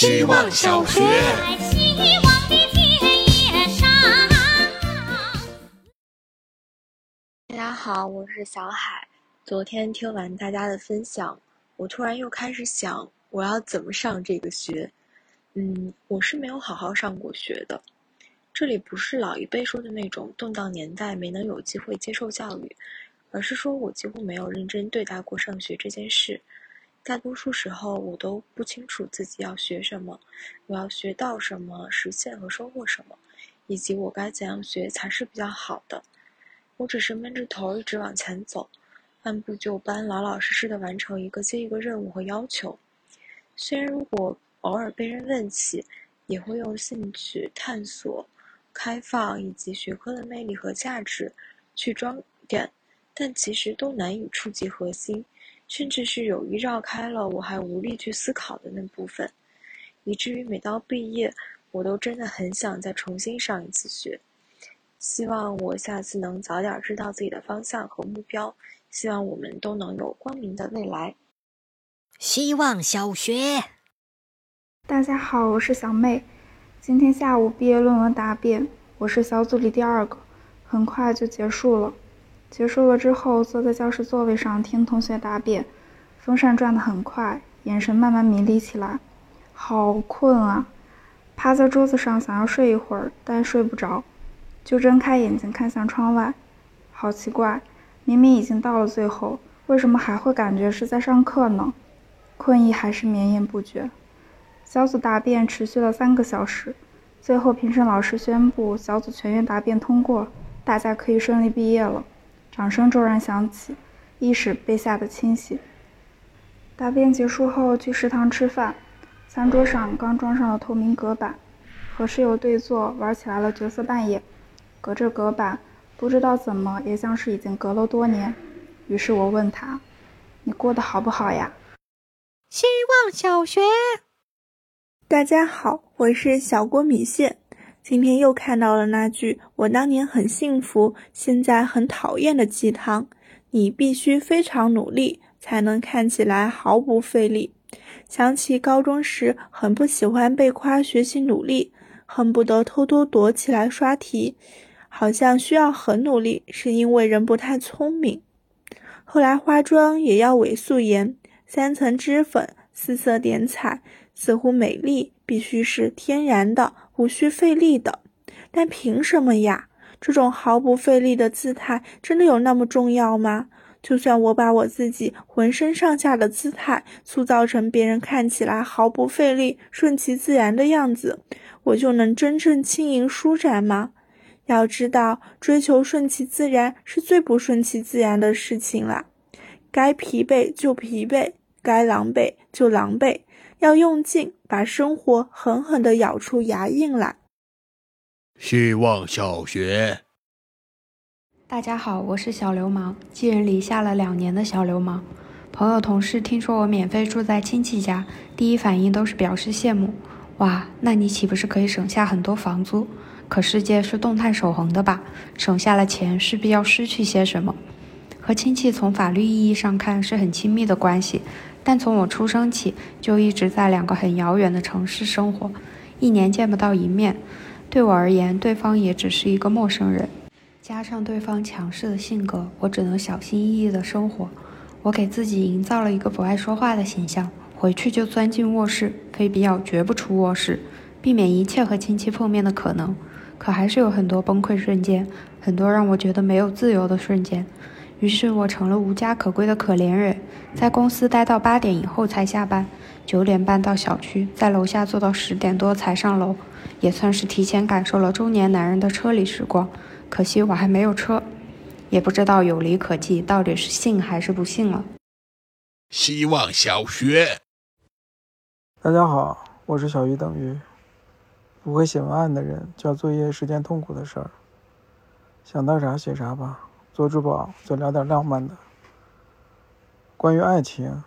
希望小学。希望的田野上大家好，我是小海。昨天听完大家的分享，我突然又开始想，我要怎么上这个学？嗯，我是没有好好上过学的。这里不是老一辈说的那种动荡年代没能有机会接受教育，而是说我几乎没有认真对待过上学这件事。大多数时候，我都不清楚自己要学什么，我要学到什么，实现和收获什么，以及我该怎样学才是比较好的。我只是闷着头一直往前走，按部就班、老老实实的完成一个接一个任务和要求。虽然如果偶尔被人问起，也会用兴趣、探索、开放以及学科的魅力和价值去装点，但其实都难以触及核心。甚至是有意绕开了我还无力去思考的那部分，以至于每到毕业，我都真的很想再重新上一次学。希望我下次能早点知道自己的方向和目标，希望我们都能有光明的未来。希望小学，大家好，我是小妹。今天下午毕业论文答辩，我是小组里第二个，很快就结束了。结束了之后，坐在教室座位上听同学答辩，风扇转得很快，眼神慢慢迷离起来，好困啊！趴在桌子上想要睡一会儿，但睡不着，就睁开眼睛看向窗外，好奇怪，明明已经到了最后，为什么还会感觉是在上课呢？困意还是绵延不绝。小组答辩持续了三个小时，最后评审老师宣布小组全员答辩通过，大家可以顺利毕业了。掌声骤然响起，意识被吓得清醒。答辩结束后，去食堂吃饭，餐桌上刚装上了透明隔板，和室友对坐，玩起来了角色扮演。隔着隔板，不知道怎么也像是已经隔了多年。于是我问他：“你过得好不好呀？”希望小学，大家好，我是小郭米线。今天又看到了那句我当年很幸福，现在很讨厌的鸡汤：你必须非常努力，才能看起来毫不费力。想起高中时很不喜欢被夸学习努力，恨不得偷偷躲起来刷题，好像需要很努力，是因为人不太聪明。后来化妆也要伪素颜，三层脂粉，四色点彩，似乎美丽必须是天然的。无需费力的，但凭什么呀？这种毫不费力的姿态真的有那么重要吗？就算我把我自己浑身上下的姿态塑造成别人看起来毫不费力、顺其自然的样子，我就能真正轻盈舒展吗？要知道，追求顺其自然是最不顺其自然的事情了。该疲惫就疲惫，该狼狈就狼狈。要用劲，把生活狠狠地咬出牙印来。希望小学，大家好，我是小流氓，寄人篱下了两年的小流氓。朋友同事听说我免费住在亲戚家，第一反应都是表示羡慕。哇，那你岂不是可以省下很多房租？可世界是动态守恒的吧？省下了钱，势必要失去些什么。和亲戚从法律意义上看是很亲密的关系。但从我出生起就一直在两个很遥远的城市生活，一年见不到一面，对我而言，对方也只是一个陌生人。加上对方强势的性格，我只能小心翼翼地生活。我给自己营造了一个不爱说话的形象，回去就钻进卧室，非必要绝不出卧室，避免一切和亲戚碰面的可能。可还是有很多崩溃瞬间，很多让我觉得没有自由的瞬间。于是我成了无家可归的可怜人，在公司待到八点以后才下班，九点半到小区，在楼下坐到十点多才上楼，也算是提前感受了中年男人的车里时光。可惜我还没有车，也不知道有离可寄到底是幸还是不幸了。希望小学，大家好，我是小鱼等于，不会写文案的人交作业是件痛苦的事儿，想到啥写啥吧。做珠宝就聊点浪漫的。关于爱情，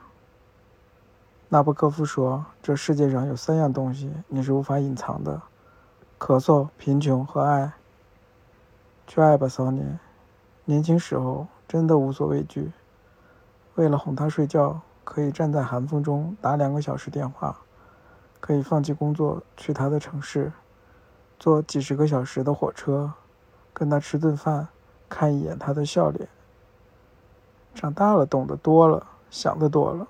纳博科夫说：“这世界上有三样东西你是无法隐藏的：咳嗽、贫穷和爱。”去爱吧，骚年！年轻时候真的无所畏惧。为了哄她睡觉，可以站在寒风中打两个小时电话，可以放弃工作去他的城市，坐几十个小时的火车，跟他吃顿饭，看一眼他的笑脸。长大了，懂得多了，想的多了，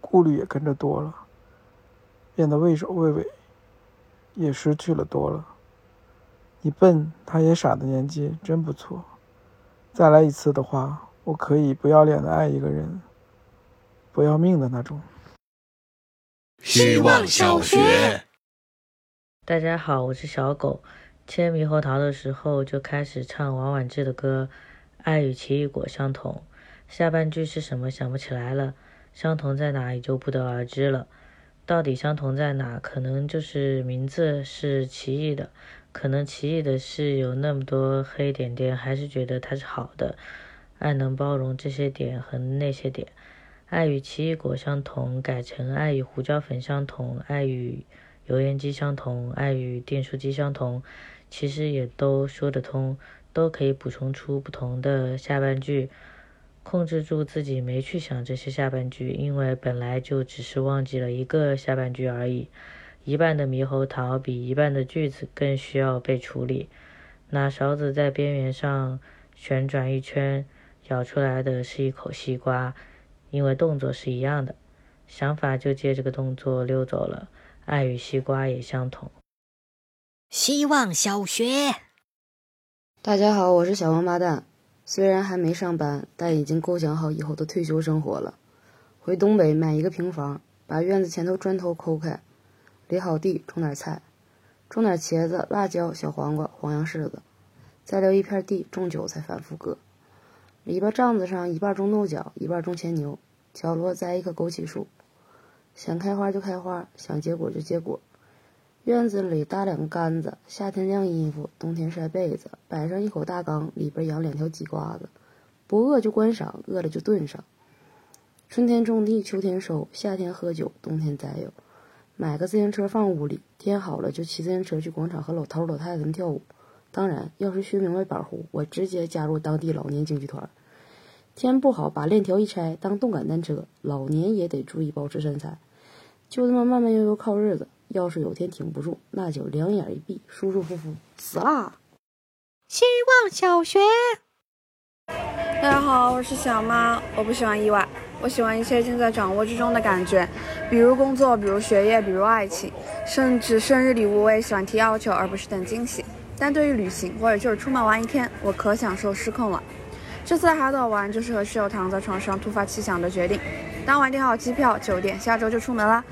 顾虑也跟着多了，变得畏首畏尾，也失去了多了。你笨，他也傻的年纪真不错。再来一次的话，我可以不要脸的爱一个人，不要命的那种。希望小学。大家好，我是小狗。切猕猴桃的时候就开始唱王菀之的歌，《爱与奇异果相同》。下半句是什么？想不起来了。相同在哪也就不得而知了。到底相同在哪？可能就是名字是奇异的。可能奇异的是有那么多黑点点，还是觉得它是好的，爱能包容这些点和那些点。爱与奇异果相同，改成爱与胡椒粉相同，爱与油烟机相同，爱与订书机相同，其实也都说得通，都可以补充出不同的下半句。控制住自己没去想这些下半句，因为本来就只是忘记了一个下半句而已。一半的猕猴桃比一半的句子更需要被处理。拿勺子在边缘上旋转一圈，舀出来的是一口西瓜，因为动作是一样的，想法就借这个动作溜走了。爱与西瓜也相同。希望小学，大家好，我是小王八蛋。虽然还没上班，但已经构想好以后的退休生活了。回东北买一个平房，把院子前头砖头抠开。犁好地，种点菜，种点茄子、辣椒、小黄瓜、黄杨柿子，再留一片地种韭菜，反复割。篱笆帐子上一半种豆角，一半种牵牛。角落栽一棵枸杞树，想开花就开花，想结果就结果。院子里搭两个杆子，夏天晾衣服，冬天晒被子。摆上一口大缸，里边养两条鸡瓜子，不饿就观赏，饿了就炖上。春天种地，秋天收，夏天喝酒，冬天栽油。买个自行车放屋里，天好了就骑自行车去广场和老头老太太们跳舞。当然，要是学明白板胡，我直接加入当地老年京剧团。天不好，把链条一拆当动感单车，老年也得注意保持身材。就这么慢慢悠悠靠日子。要是有天挺不住，那就两眼一闭，舒舒服服死啦。希望小学。大家好，我是小妈。我不喜欢意外。我喜欢一切尽在掌握之中的感觉，比如工作，比如学业，比如爱情，甚至生日礼物我也喜欢提要求，而不是等惊喜。但对于旅行或者就是出门玩一天，我可享受失控了。这次海岛玩就是和室友躺在床上突发奇想的决定，当晚订好机票、酒店，下周就出门啦。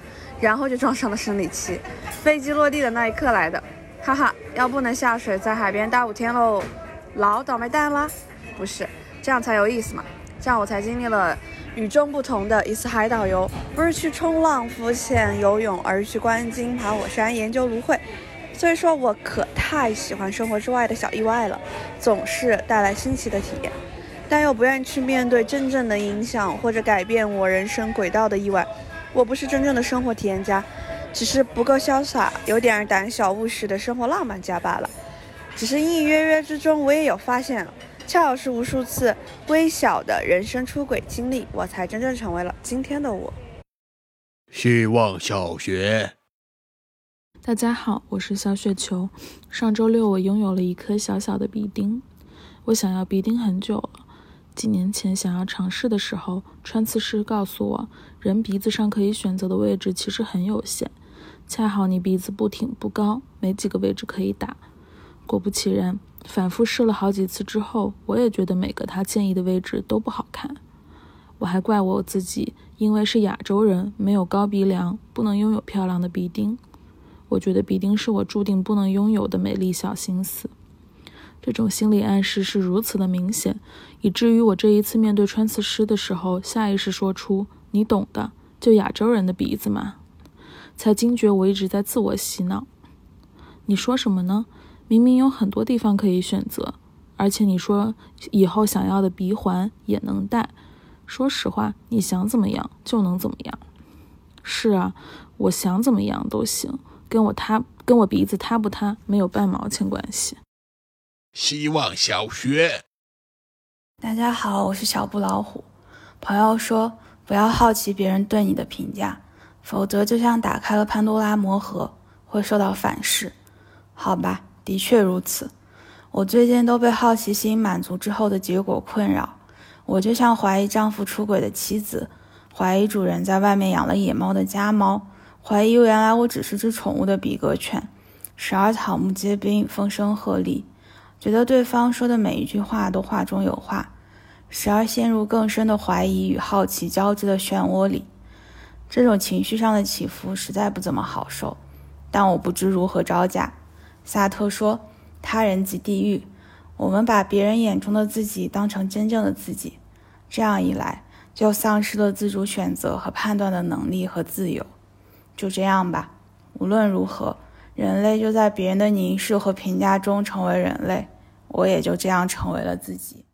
然后就撞上了生理期，飞机落地的那一刻来的，哈哈，要不能下水在海边待五天喽，老倒霉蛋啦！不是，这样才有意思嘛。这样我才经历了。与众不同的一次海岛游，不是去冲浪、浮潜、游泳，而是去观鲸、爬火山、研究芦荟。所以说我可太喜欢生活之外的小意外了，总是带来新奇的体验，但又不愿意去面对真正的影响或者改变我人生轨道的意外。我不是真正的生活体验家，只是不够潇洒，有点胆小务实的生活浪漫家罢了。只是隐隐约约之中，我也有发现。恰好是无数次微小的人生出轨经历，我才真正成为了今天的我。希望小学，大家好，我是小雪球。上周六我拥有了一颗小小的鼻钉，我想要鼻钉很久了。几年前想要尝试的时候，穿刺师告诉我，人鼻子上可以选择的位置其实很有限，恰好你鼻子不挺不高，没几个位置可以打。果不其然。反复试了好几次之后，我也觉得每个他建议的位置都不好看。我还怪我自己，因为是亚洲人，没有高鼻梁，不能拥有漂亮的鼻钉。我觉得鼻钉是我注定不能拥有的美丽小心思。这种心理暗示是如此的明显，以至于我这一次面对穿刺师的时候，下意识说出“你懂的，就亚洲人的鼻子嘛”，才惊觉我一直在自我洗脑。你说什么呢？明明有很多地方可以选择，而且你说以后想要的鼻环也能戴。说实话，你想怎么样就能怎么样。是啊，我想怎么样都行，跟我塌跟我鼻子塌不塌没有半毛钱关系。希望小学，大家好，我是小布老虎。朋友说不要好奇别人对你的评价，否则就像打开了潘多拉魔盒，会受到反噬。好吧，的确如此。我最近都被好奇心满足之后的结果困扰。我就像怀疑丈夫出轨的妻子，怀疑主人在外面养了野猫的家猫，怀疑原来我只是只宠物的比格犬，时而草木皆兵，风声鹤唳，觉得对方说的每一句话都话中有话，时而陷入更深的怀疑与好奇交织的漩涡里。这种情绪上的起伏实在不怎么好受，但我不知如何招架。萨特说：“他人即地狱。”我们把别人眼中的自己当成真正的自己，这样一来，就丧失了自主选择和判断的能力和自由。就这样吧，无论如何，人类就在别人的凝视和评价中成为人类，我也就这样成为了自己。